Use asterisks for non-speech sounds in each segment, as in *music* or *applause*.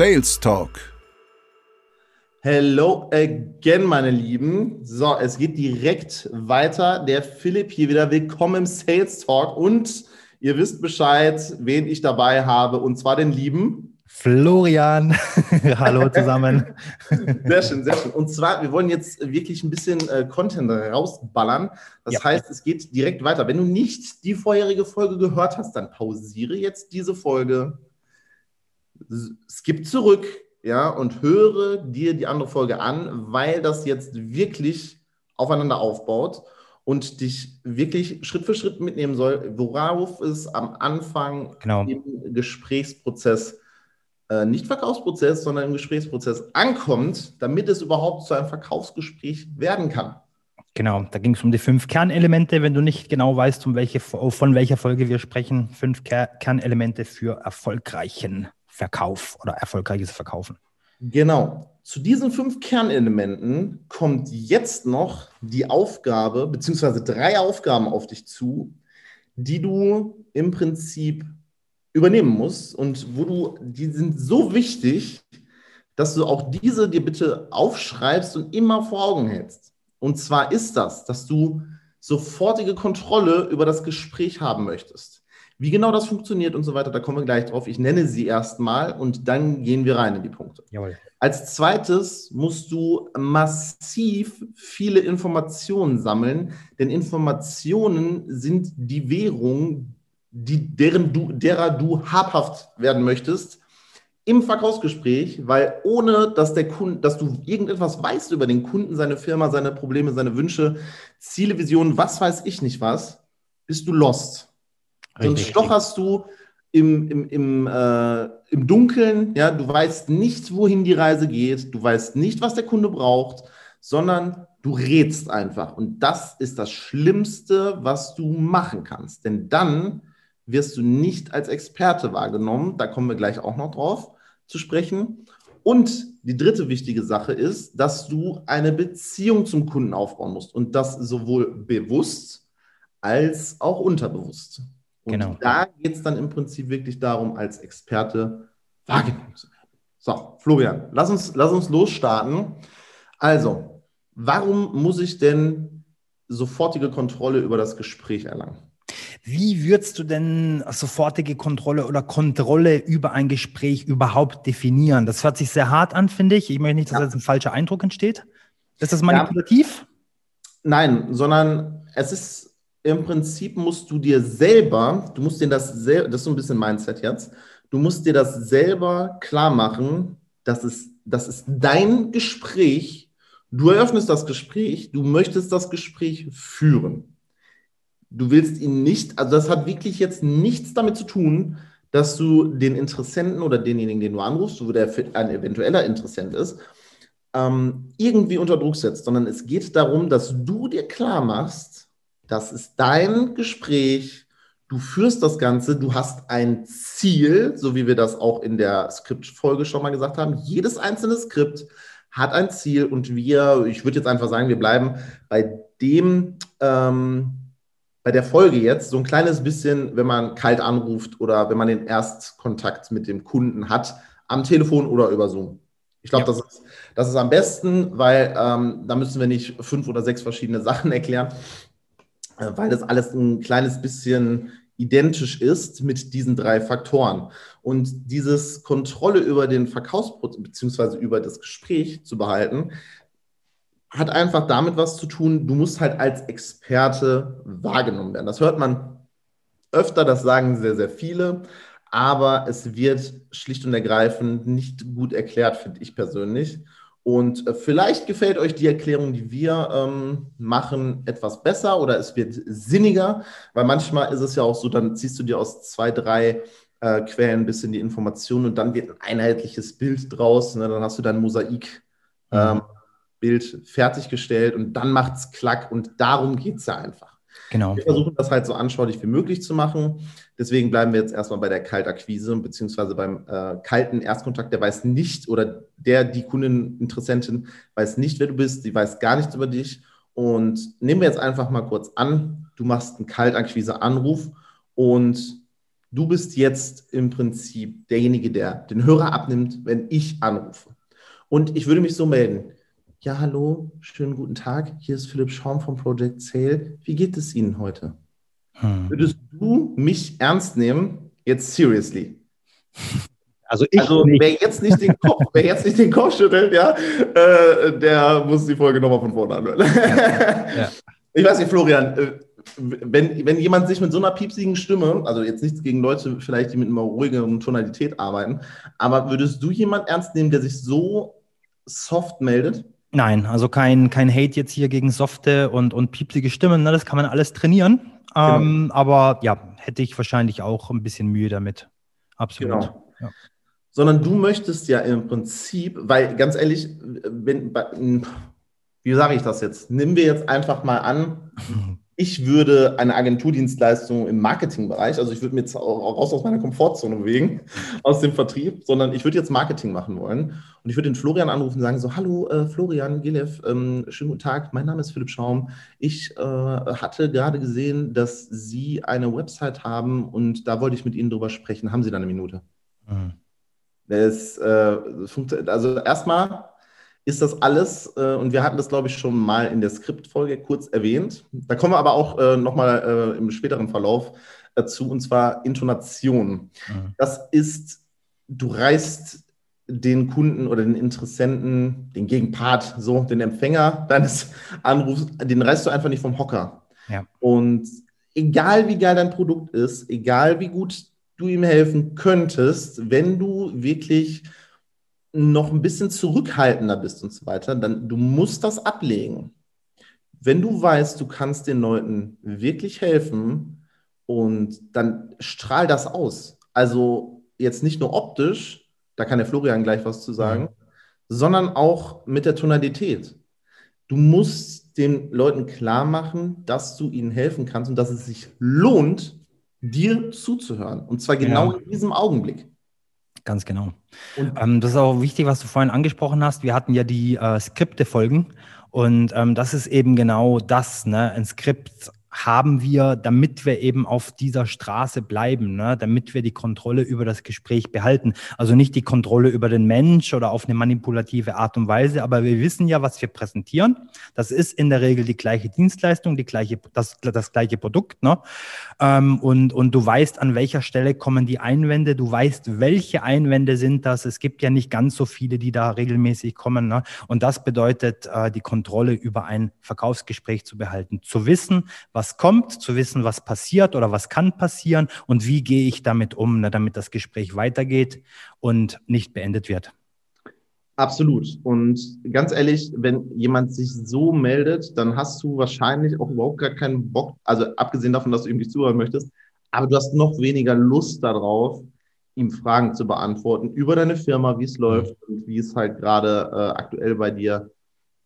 Sales Talk. Hello again, meine Lieben. So, es geht direkt weiter. Der Philipp hier wieder. Willkommen im Sales Talk. Und ihr wisst Bescheid, wen ich dabei habe. Und zwar den lieben Florian. *laughs* Hallo zusammen. *laughs* sehr schön, sehr schön. Und zwar, wir wollen jetzt wirklich ein bisschen äh, Content rausballern. Das ja. heißt, es geht direkt weiter. Wenn du nicht die vorherige Folge gehört hast, dann pausiere jetzt diese Folge skip zurück, ja, und höre dir die andere Folge an, weil das jetzt wirklich aufeinander aufbaut und dich wirklich Schritt für Schritt mitnehmen soll, worauf es am Anfang genau. im Gesprächsprozess, äh, nicht Verkaufsprozess, sondern im Gesprächsprozess ankommt, damit es überhaupt zu einem Verkaufsgespräch werden kann. Genau, da ging es um die fünf Kernelemente. Wenn du nicht genau weißt, um welche, von welcher Folge wir sprechen, fünf Kernelemente für erfolgreichen Verkauf oder erfolgreiches Verkaufen. Genau. Zu diesen fünf Kernelementen kommt jetzt noch die Aufgabe, beziehungsweise drei Aufgaben auf dich zu, die du im Prinzip übernehmen musst und wo du, die sind so wichtig, dass du auch diese dir bitte aufschreibst und immer vor Augen hältst. Und zwar ist das, dass du sofortige Kontrolle über das Gespräch haben möchtest. Wie genau das funktioniert und so weiter, da kommen wir gleich drauf. Ich nenne sie erstmal und dann gehen wir rein in die Punkte. Jawohl. Als zweites musst du massiv viele Informationen sammeln, denn Informationen sind die Währung, die, deren du, derer du habhaft werden möchtest im Verkaufsgespräch, weil ohne dass der Kunde, dass du irgendetwas weißt über den Kunden, seine Firma, seine Probleme, seine Wünsche, Ziele, Visionen, was weiß ich nicht was, bist du lost. Sonst stocherst du im, im, im, äh, im Dunkeln, ja, du weißt nicht, wohin die Reise geht, du weißt nicht, was der Kunde braucht, sondern du rätst einfach. Und das ist das Schlimmste, was du machen kannst. Denn dann wirst du nicht als Experte wahrgenommen. Da kommen wir gleich auch noch drauf zu sprechen. Und die dritte wichtige Sache ist, dass du eine Beziehung zum Kunden aufbauen musst. Und das sowohl bewusst als auch unterbewusst. Und genau. da geht es dann im Prinzip wirklich darum, als Experte wahrgenommen zu werden. So, Florian, lass uns, lass uns losstarten. Also, warum muss ich denn sofortige Kontrolle über das Gespräch erlangen? Wie würdest du denn sofortige Kontrolle oder Kontrolle über ein Gespräch überhaupt definieren? Das hört sich sehr hart an, finde ich. Ich möchte nicht, dass ja. jetzt ein falscher Eindruck entsteht. Ist das manipulativ? Ja. Nein, sondern es ist im Prinzip musst du dir selber, du musst dir das selber, das ist so ein bisschen Mindset jetzt, du musst dir das selber klar machen, dass es, das ist dein Gespräch, du eröffnest das Gespräch, du möchtest das Gespräch führen. Du willst ihn nicht, also das hat wirklich jetzt nichts damit zu tun, dass du den Interessenten oder denjenigen, den du anrufst, wo der ein eventueller Interessent ist, ähm, irgendwie unter Druck setzt, sondern es geht darum, dass du dir klar machst, das ist dein Gespräch. Du führst das Ganze, du hast ein Ziel, so wie wir das auch in der Skriptfolge schon mal gesagt haben. Jedes einzelne Skript hat ein Ziel und wir, ich würde jetzt einfach sagen, wir bleiben bei dem, ähm, bei der Folge jetzt so ein kleines bisschen, wenn man kalt anruft oder wenn man den Erstkontakt mit dem Kunden hat, am Telefon oder über Zoom. Ich glaube, ja. das, ist, das ist am besten, weil ähm, da müssen wir nicht fünf oder sechs verschiedene Sachen *laughs* erklären, weil das alles ein kleines bisschen identisch ist mit diesen drei Faktoren. Und dieses Kontrolle über den Verkaufsprozess beziehungsweise über das Gespräch zu behalten, hat einfach damit was zu tun, du musst halt als Experte wahrgenommen werden. Das hört man öfter, das sagen sehr, sehr viele, aber es wird schlicht und ergreifend nicht gut erklärt, finde ich persönlich. Und äh, vielleicht gefällt euch die Erklärung, die wir ähm, machen, etwas besser oder es wird sinniger, weil manchmal ist es ja auch so, dann ziehst du dir aus zwei, drei äh, Quellen ein bisschen die Informationen und dann wird ein einheitliches Bild draus. Ne? Dann hast du dein Mosaikbild mhm. ähm, fertiggestellt und dann macht es klack und darum geht es ja einfach. Genau. Wir versuchen das halt so anschaulich wie möglich zu machen. Deswegen bleiben wir jetzt erstmal bei der Kaltakquise beziehungsweise beim äh, kalten Erstkontakt. Der weiß nicht oder der, die Kundeninteressentin weiß nicht, wer du bist, sie weiß gar nichts über dich. Und nehmen wir jetzt einfach mal kurz an, du machst einen Kaltakquise-Anruf und du bist jetzt im Prinzip derjenige, der den Hörer abnimmt, wenn ich anrufe. Und ich würde mich so melden. Ja, hallo, schönen guten Tag. Hier ist Philipp Schaum vom Project Sale. Wie geht es Ihnen heute? Hm. Würdest du mich ernst nehmen? Jetzt seriously. Also, ich also wer, jetzt nicht den Kopf, wer jetzt nicht den Kopf schüttelt, ja, äh, der muss die Folge nochmal von vorne anhören. Ja, ja. Ich weiß nicht, Florian, äh, wenn, wenn jemand sich mit so einer piepsigen Stimme, also jetzt nichts gegen Leute vielleicht, die mit einer ruhigeren Tonalität arbeiten, aber würdest du jemand ernst nehmen, der sich so soft meldet? Nein, also kein, kein Hate jetzt hier gegen softe und, und piepsige Stimmen. Ne? Das kann man alles trainieren. Genau. Ähm, aber ja, hätte ich wahrscheinlich auch ein bisschen Mühe damit. Absolut. Genau. Ja. Sondern du möchtest ja im Prinzip, weil ganz ehrlich, wenn, wie sage ich das jetzt? Nehmen wir jetzt einfach mal an, *laughs* ich würde eine Agenturdienstleistung im Marketingbereich, also ich würde mir jetzt auch raus aus meiner Komfortzone bewegen, *laughs* aus dem Vertrieb, sondern ich würde jetzt Marketing machen wollen. Und ich würde den Florian anrufen und sagen so, hallo äh, Florian Gilev, ähm, schönen guten Tag, mein Name ist Philipp Schaum. Ich äh, hatte gerade gesehen, dass Sie eine Website haben und da wollte ich mit Ihnen drüber sprechen. Haben Sie da eine Minute? Mhm. Das, äh, also erstmal ist das alles, äh, und wir hatten das, glaube ich, schon mal in der Skriptfolge kurz erwähnt. Da kommen wir aber auch äh, nochmal äh, im späteren Verlauf dazu, und zwar Intonation. Mhm. Das ist, du reißt den Kunden oder den Interessenten, den Gegenpart, so den Empfänger deines Anrufs, den reißt du einfach nicht vom Hocker. Ja. Und egal wie geil dein Produkt ist, egal wie gut du ihm helfen könntest, wenn du wirklich noch ein bisschen zurückhaltender bist und so weiter, dann du musst das ablegen. Wenn du weißt, du kannst den Leuten wirklich helfen und dann strahl das aus. Also jetzt nicht nur optisch, da kann der Florian gleich was zu sagen, mhm. sondern auch mit der Tonalität. Du musst den Leuten klar machen, dass du ihnen helfen kannst und dass es sich lohnt, dir zuzuhören. Und zwar genau ja. in diesem Augenblick. Ganz genau. Ähm, das ist auch wichtig, was du vorhin angesprochen hast. Wir hatten ja die äh, Skripte-Folgen und ähm, das ist eben genau das. Ne? Ein Skript haben wir, damit wir eben auf dieser Straße bleiben, ne? damit wir die Kontrolle über das Gespräch behalten. Also nicht die Kontrolle über den Mensch oder auf eine manipulative Art und Weise, aber wir wissen ja, was wir präsentieren. Das ist in der Regel die gleiche Dienstleistung, die gleiche, das, das gleiche Produkt. Ne? Ähm, und, und du weißt, an welcher Stelle kommen die Einwände, du weißt, welche Einwände sind das. Es gibt ja nicht ganz so viele, die da regelmäßig kommen. Ne? Und das bedeutet, äh, die Kontrolle über ein Verkaufsgespräch zu behalten, zu wissen, was was kommt, zu wissen, was passiert oder was kann passieren und wie gehe ich damit um, ne, damit das Gespräch weitergeht und nicht beendet wird. Absolut. Und ganz ehrlich, wenn jemand sich so meldet, dann hast du wahrscheinlich auch überhaupt gar keinen Bock, also abgesehen davon, dass du ihm nicht zuhören möchtest, aber du hast noch weniger Lust darauf, ihm Fragen zu beantworten über deine Firma, wie es läuft und wie es halt gerade äh, aktuell bei dir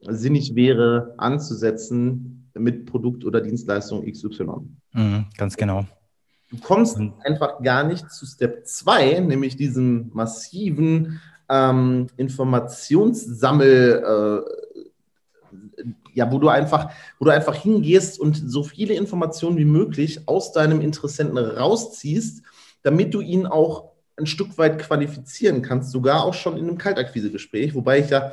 sinnig wäre, anzusetzen, mit Produkt oder Dienstleistung XY. Mhm, ganz genau. Du kommst mhm. einfach gar nicht zu Step 2, nämlich diesem massiven ähm, Informationssammel, äh, ja, wo du einfach, wo du einfach hingehst und so viele Informationen wie möglich aus deinem Interessenten rausziehst, damit du ihn auch ein Stück weit qualifizieren kannst, sogar auch schon in einem Kaltakquise-Gespräch, wobei ich ja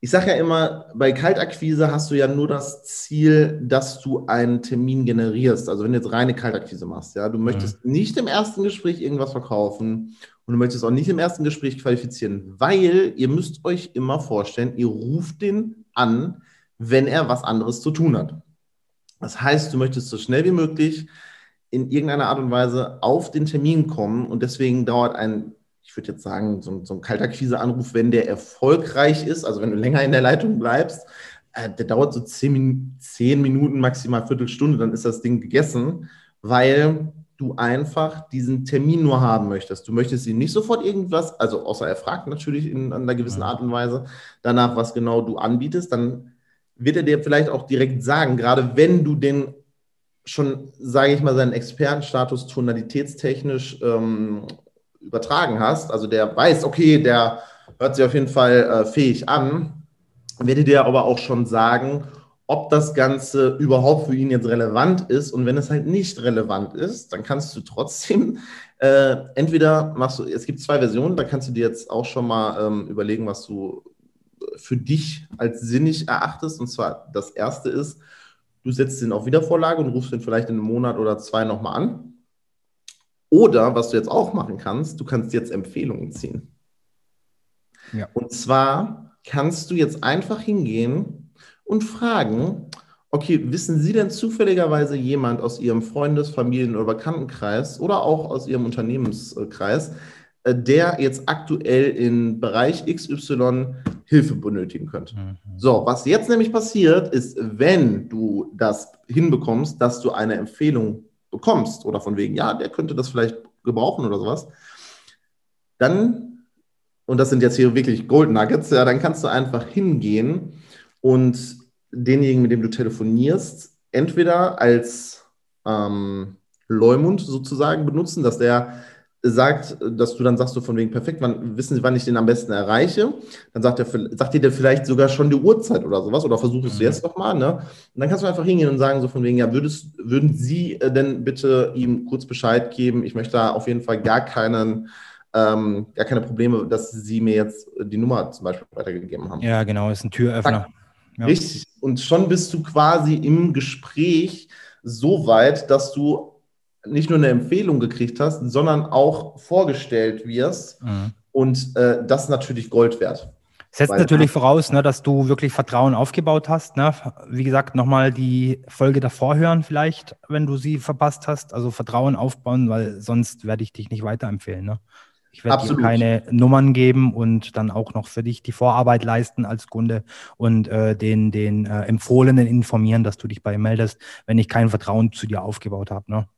ich sage ja immer, bei Kaltakquise hast du ja nur das Ziel, dass du einen Termin generierst. Also wenn du jetzt reine Kaltakquise machst, ja, du möchtest mhm. nicht im ersten Gespräch irgendwas verkaufen und du möchtest auch nicht im ersten Gespräch qualifizieren, weil ihr müsst euch immer vorstellen, ihr ruft den an, wenn er was anderes zu tun hat. Das heißt, du möchtest so schnell wie möglich in irgendeiner Art und Weise auf den Termin kommen und deswegen dauert ein ich würde jetzt sagen, so, so ein kalter Quise-Anruf, wenn der erfolgreich ist, also wenn du länger in der Leitung bleibst, äh, der dauert so zehn, zehn Minuten, maximal Viertelstunde, dann ist das Ding gegessen, weil du einfach diesen Termin nur haben möchtest. Du möchtest ihn nicht sofort irgendwas, also außer er fragt natürlich in, in einer gewissen Art und Weise danach, was genau du anbietest, dann wird er dir vielleicht auch direkt sagen, gerade wenn du den schon, sage ich mal, seinen Expertenstatus tonalitätstechnisch ähm, übertragen hast, also der weiß, okay, der hört sich auf jeden Fall äh, fähig an, werde dir aber auch schon sagen, ob das Ganze überhaupt für ihn jetzt relevant ist. Und wenn es halt nicht relevant ist, dann kannst du trotzdem *laughs* äh, entweder machst du, es gibt zwei Versionen, da kannst du dir jetzt auch schon mal ähm, überlegen, was du für dich als sinnig erachtest. Und zwar das erste ist, du setzt ihn auf Wiedervorlage und rufst ihn vielleicht in einem Monat oder zwei nochmal an. Oder was du jetzt auch machen kannst, du kannst jetzt Empfehlungen ziehen. Ja. Und zwar kannst du jetzt einfach hingehen und fragen, okay, wissen Sie denn zufälligerweise jemand aus Ihrem Freundes-, Familien- oder Bekanntenkreis oder auch aus Ihrem Unternehmenskreis, äh, der jetzt aktuell im Bereich XY Hilfe benötigen könnte. Mhm. So, was jetzt nämlich passiert, ist, wenn du das hinbekommst, dass du eine Empfehlung bekommst oder von wegen, ja, der könnte das vielleicht gebrauchen oder sowas, dann, und das sind jetzt hier wirklich Gold Nuggets, ja, dann kannst du einfach hingehen und denjenigen, mit dem du telefonierst, entweder als ähm, Leumund sozusagen benutzen, dass der sagt, dass du dann sagst du von wegen perfekt, wann wissen Sie, wann ich den am besten erreiche? Dann sagt er, sagt dir der vielleicht sogar schon die Uhrzeit oder sowas oder versuchst mhm. du jetzt nochmal, ne? Und dann kannst du einfach hingehen und sagen so von wegen, ja, würdest, würden Sie äh, denn bitte ihm kurz Bescheid geben? Ich möchte da auf jeden Fall gar keinen, ähm, gar keine Probleme, dass Sie mir jetzt die Nummer zum Beispiel weitergegeben haben. Ja, genau, ist ein Türöffner. Ja. Richtig. Und schon bist du quasi im Gespräch so weit, dass du nicht nur eine Empfehlung gekriegt hast, sondern auch vorgestellt wirst. Mhm. Und äh, das ist natürlich Gold wert. Setzt Weil, natürlich voraus, ne, dass du wirklich Vertrauen aufgebaut hast. Ne? Wie gesagt, nochmal die Folge davor hören vielleicht, wenn du sie verpasst hast. Also Vertrauen aufbauen, weil sonst werde ich dich nicht weiterempfehlen. Ne? Ich werde dir keine Nummern geben und dann auch noch für dich die Vorarbeit leisten als Kunde und äh, den, den äh, Empfohlenen informieren, dass du dich bei ihm meldest, wenn ich kein Vertrauen zu dir aufgebaut habe. Ne?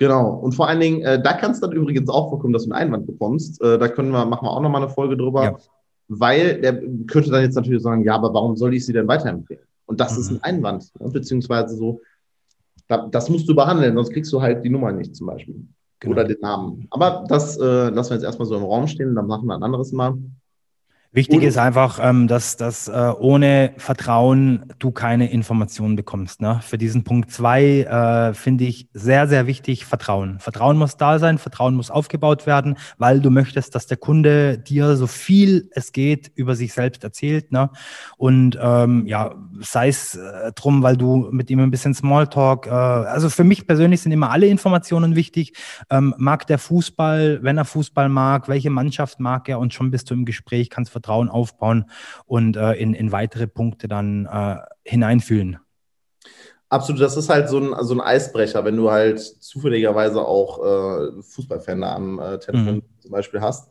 Genau. Und vor allen Dingen, äh, da kann es dann übrigens auch vorkommen, dass du einen Einwand bekommst. Äh, da können wir, machen wir auch nochmal eine Folge drüber, ja. weil der könnte dann jetzt natürlich sagen, ja, aber warum soll ich sie denn weiterempfehlen? Und das mhm. ist ein Einwand, ne? beziehungsweise so, da, das musst du behandeln, sonst kriegst du halt die Nummer nicht zum Beispiel. Genau. Oder den Namen. Aber das äh, lassen wir jetzt erstmal so im Raum stehen, dann machen wir ein anderes Mal. Wichtig und, ist einfach, ähm, dass, dass äh, ohne Vertrauen du keine Informationen bekommst. Ne? Für diesen Punkt zwei äh, finde ich sehr, sehr wichtig Vertrauen. Vertrauen muss da sein, Vertrauen muss aufgebaut werden, weil du möchtest, dass der Kunde dir so viel es geht über sich selbst erzählt. Ne? Und ähm, ja, sei es äh, drum, weil du mit ihm ein bisschen Smalltalk, äh, also für mich persönlich sind immer alle Informationen wichtig. Ähm, mag der Fußball, wenn er Fußball mag, welche Mannschaft mag er und schon bist du im Gespräch, kannst Vertrauen aufbauen und äh, in, in weitere Punkte dann äh, hineinfühlen. Absolut, das ist halt so ein, so ein Eisbrecher, wenn du halt zufälligerweise auch äh, Fußballfan am äh, Telefon mhm. zum Beispiel hast.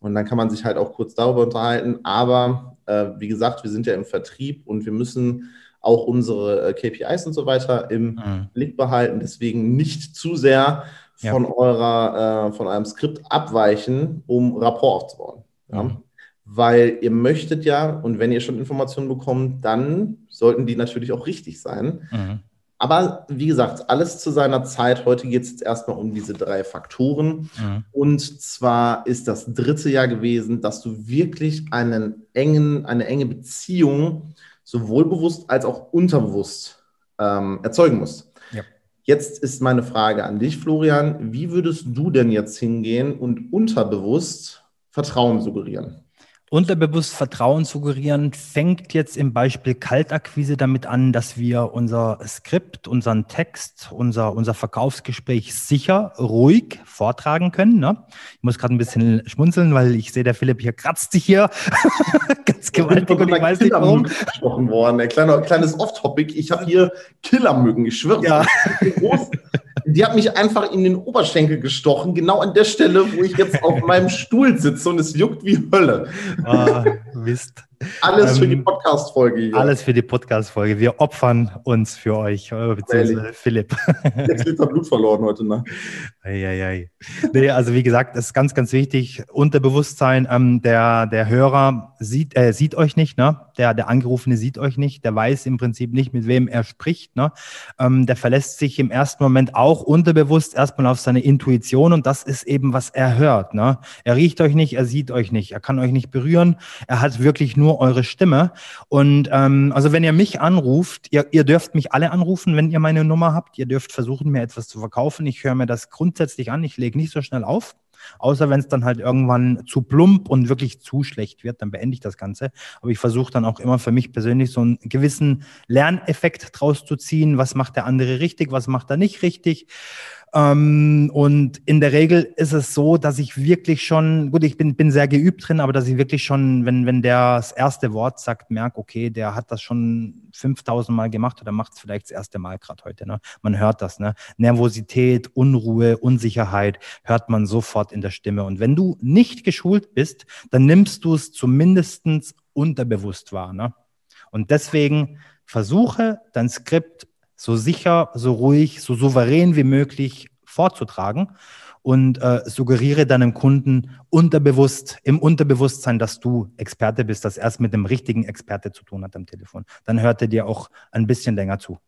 Und dann kann man sich halt auch kurz darüber unterhalten. Aber äh, wie gesagt, wir sind ja im Vertrieb und wir müssen auch unsere äh, KPIs und so weiter im mhm. Blick behalten. Deswegen nicht zu sehr von ja. eurer, äh, von eurem Skript abweichen, um Rapport aufzubauen. Ja? Mhm weil ihr möchtet ja, und wenn ihr schon Informationen bekommt, dann sollten die natürlich auch richtig sein. Mhm. Aber wie gesagt, alles zu seiner Zeit. Heute geht es jetzt erstmal um diese drei Faktoren. Mhm. Und zwar ist das dritte Jahr gewesen, dass du wirklich einen engen, eine enge Beziehung sowohl bewusst als auch unterbewusst ähm, erzeugen musst. Ja. Jetzt ist meine Frage an dich, Florian. Wie würdest du denn jetzt hingehen und unterbewusst Vertrauen suggerieren? Unterbewusst Vertrauen suggerieren fängt jetzt im Beispiel Kaltakquise damit an, dass wir unser Skript, unseren Text, unser, unser Verkaufsgespräch sicher, ruhig vortragen können. Ne? Ich muss gerade ein bisschen schmunzeln, weil ich sehe, der Philipp hier kratzt sich hier *laughs* ganz gewaltig und ich weiß nicht warum. gesprochen worden. Ein kleiner, kleines Off-Topic. Ich habe hier Killermücken, ich schwöre. *laughs* Ja. Die hat mich einfach in den Oberschenkel gestochen, genau an der Stelle, wo ich jetzt auf *laughs* meinem Stuhl sitze und es juckt wie Hölle. Ah, Mist. Alles für die ähm, Podcast-Folge Alles für die Podcast-Folge. Wir opfern uns für euch, äh, beziehungsweise Philipp. *laughs* Jetzt Liter Blut verloren heute, ne? Eieiei. Nee, also wie gesagt, das ist ganz, ganz wichtig. Unterbewusstsein, ähm, der, der Hörer sieht, äh, sieht euch nicht, ne? Der, der Angerufene sieht euch nicht, der weiß im Prinzip nicht, mit wem er spricht, ne? Ähm, der verlässt sich im ersten Moment auch unterbewusst erstmal auf seine Intuition und das ist eben, was er hört, ne? Er riecht euch nicht, er sieht euch nicht, er kann euch nicht berühren, er hat wirklich nur eure Stimme. Und ähm, also wenn ihr mich anruft, ihr, ihr dürft mich alle anrufen, wenn ihr meine Nummer habt, ihr dürft versuchen, mir etwas zu verkaufen. Ich höre mir das grundsätzlich an, ich lege nicht so schnell auf. Außer wenn es dann halt irgendwann zu plump und wirklich zu schlecht wird, dann beende ich das Ganze. Aber ich versuche dann auch immer für mich persönlich so einen gewissen Lerneffekt draus zu ziehen. Was macht der andere richtig, was macht er nicht richtig? Ähm, und in der Regel ist es so, dass ich wirklich schon, gut, ich bin, bin sehr geübt drin, aber dass ich wirklich schon, wenn, wenn der das erste Wort sagt, merke, okay, der hat das schon 5000 Mal gemacht oder macht es vielleicht das erste Mal gerade heute. Ne? Man hört das, ne? Nervosität, Unruhe, Unsicherheit hört man sofort in der Stimme. Und wenn du nicht geschult bist, dann nimmst du es zumindest unterbewusst wahr. Ne? Und deswegen versuche dein Skript so sicher, so ruhig, so souverän wie möglich vorzutragen und äh, suggeriere deinem Kunden unterbewusst, im Unterbewusstsein, dass du Experte bist, dass er es mit dem richtigen Experte zu tun hat am Telefon. Dann hört er dir auch ein bisschen länger zu.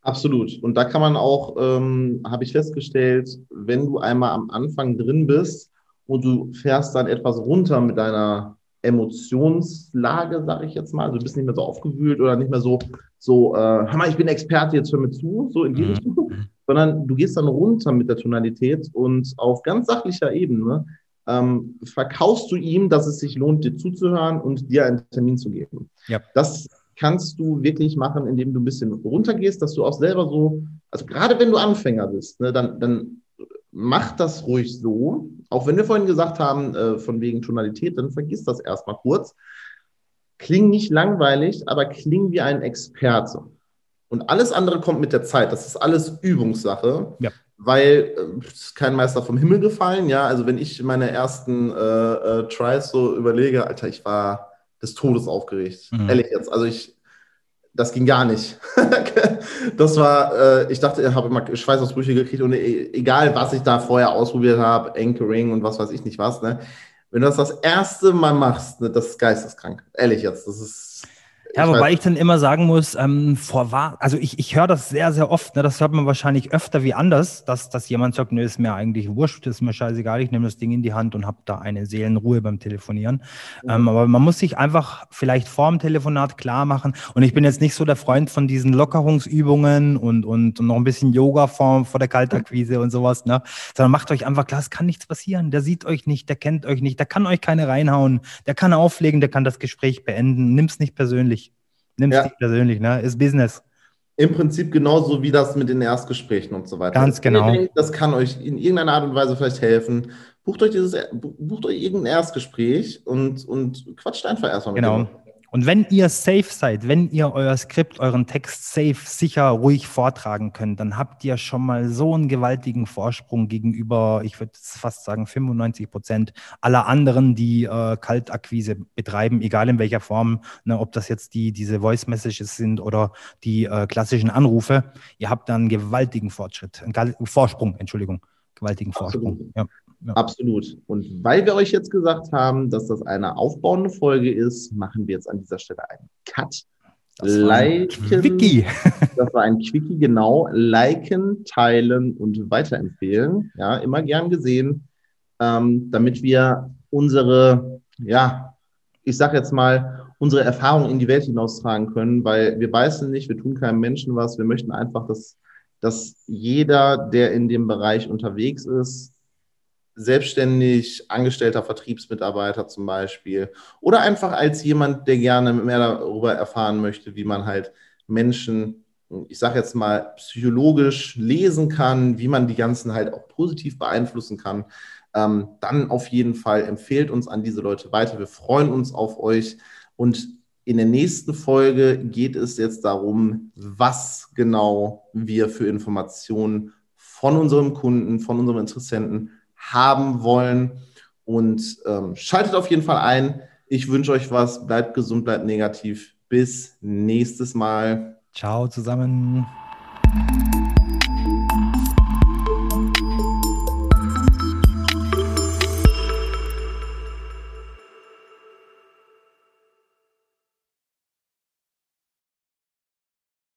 Absolut. Und da kann man auch, ähm, habe ich festgestellt, wenn du einmal am Anfang drin bist und du fährst dann etwas runter mit deiner Emotionslage, sage ich jetzt mal. Also du bist nicht mehr so aufgewühlt oder nicht mehr so, so, äh, hör mal, ich bin Experte, jetzt hör mir zu, so in die mhm. Richtung, sondern du gehst dann runter mit der Tonalität und auf ganz sachlicher Ebene ähm, verkaufst du ihm, dass es sich lohnt, dir zuzuhören und dir einen Termin zu geben. Ja. Das kannst du wirklich machen, indem du ein bisschen runtergehst, dass du auch selber so, also gerade wenn du Anfänger bist, ne, dann, dann mach das ruhig so. Auch wenn wir vorhin gesagt haben, äh, von wegen Tonalität, dann vergiss das erstmal kurz. Kling nicht langweilig, aber kling wie ein Experte. Und alles andere kommt mit der Zeit. Das ist alles Übungssache. Ja. Weil äh, ist kein Meister vom Himmel gefallen. Ja, also wenn ich meine ersten äh, äh, Tries so überlege, Alter, ich war des Todes aufgeregt. Mhm. Ehrlich jetzt. Also ich, das ging gar nicht. *laughs* das war, äh, ich dachte, ich habe immer Schweißausbrüche gekriegt und e egal, was ich da vorher ausprobiert habe, Anchoring und was weiß ich nicht was, ne? Wenn du das das erste Mal machst, ne, das ist geisteskrank. Ehrlich jetzt, das ist ja, wobei ich dann immer sagen muss, ähm, vor also ich, ich höre das sehr, sehr oft, ne, das hört man wahrscheinlich öfter wie anders, dass, dass jemand sagt, nö, ist mir eigentlich wurscht, ist mir scheißegal, ich nehme das Ding in die Hand und habe da eine Seelenruhe beim Telefonieren. Mhm. Ähm, aber man muss sich einfach vielleicht vor dem Telefonat klar machen und ich bin jetzt nicht so der Freund von diesen Lockerungsübungen und, und, und noch ein bisschen Yoga vor, vor der Kaltakquise und sowas, ne? sondern macht euch einfach klar, es kann nichts passieren, der sieht euch nicht, der kennt euch nicht, der kann euch keine reinhauen, der kann auflegen, der kann das Gespräch beenden, nimm's nicht persönlich. Nimmst ja. dich persönlich, ne? Ist Business. Im Prinzip genauso wie das mit den Erstgesprächen und so weiter. Ganz genau. Das kann euch in irgendeiner Art und Weise vielleicht helfen. Bucht euch dieses, bucht euch irgendein Erstgespräch und, und quatscht einfach erstmal mit Genau. Dem. Und wenn ihr safe seid, wenn ihr euer Skript, euren Text safe, sicher, ruhig vortragen könnt, dann habt ihr schon mal so einen gewaltigen Vorsprung gegenüber, ich würde fast sagen, 95 Prozent aller anderen, die äh, Kaltakquise betreiben, egal in welcher Form, ne, ob das jetzt die, diese Voice Messages sind oder die äh, klassischen Anrufe. Ihr habt da einen gewaltigen Fortschritt, einen Vorsprung, Entschuldigung, gewaltigen. Vorsprung. Ja. Ja. Absolut. Und weil wir euch jetzt gesagt haben, dass das eine aufbauende Folge ist, machen wir jetzt an dieser Stelle einen Cut. Das liken, Quickie. *laughs* das war ein Quickie, genau. Liken, teilen und weiterempfehlen. Ja, immer gern gesehen, ähm, damit wir unsere, ja, ich sag jetzt mal, unsere Erfahrungen in die Welt hinaustragen können, weil wir beißen nicht, wir tun keinem Menschen was. Wir möchten einfach, dass, dass jeder, der in dem Bereich unterwegs ist, selbstständig angestellter Vertriebsmitarbeiter zum Beispiel oder einfach als jemand, der gerne mehr darüber erfahren möchte, wie man halt Menschen, ich sage jetzt mal, psychologisch lesen kann, wie man die ganzen halt auch positiv beeinflussen kann, ähm, dann auf jeden Fall empfehlt uns an diese Leute weiter. Wir freuen uns auf euch und in der nächsten Folge geht es jetzt darum, was genau wir für Informationen von unserem Kunden, von unserem Interessenten haben wollen. Und ähm, schaltet auf jeden Fall ein. Ich wünsche euch was. Bleibt gesund, bleibt negativ. Bis nächstes Mal. Ciao zusammen.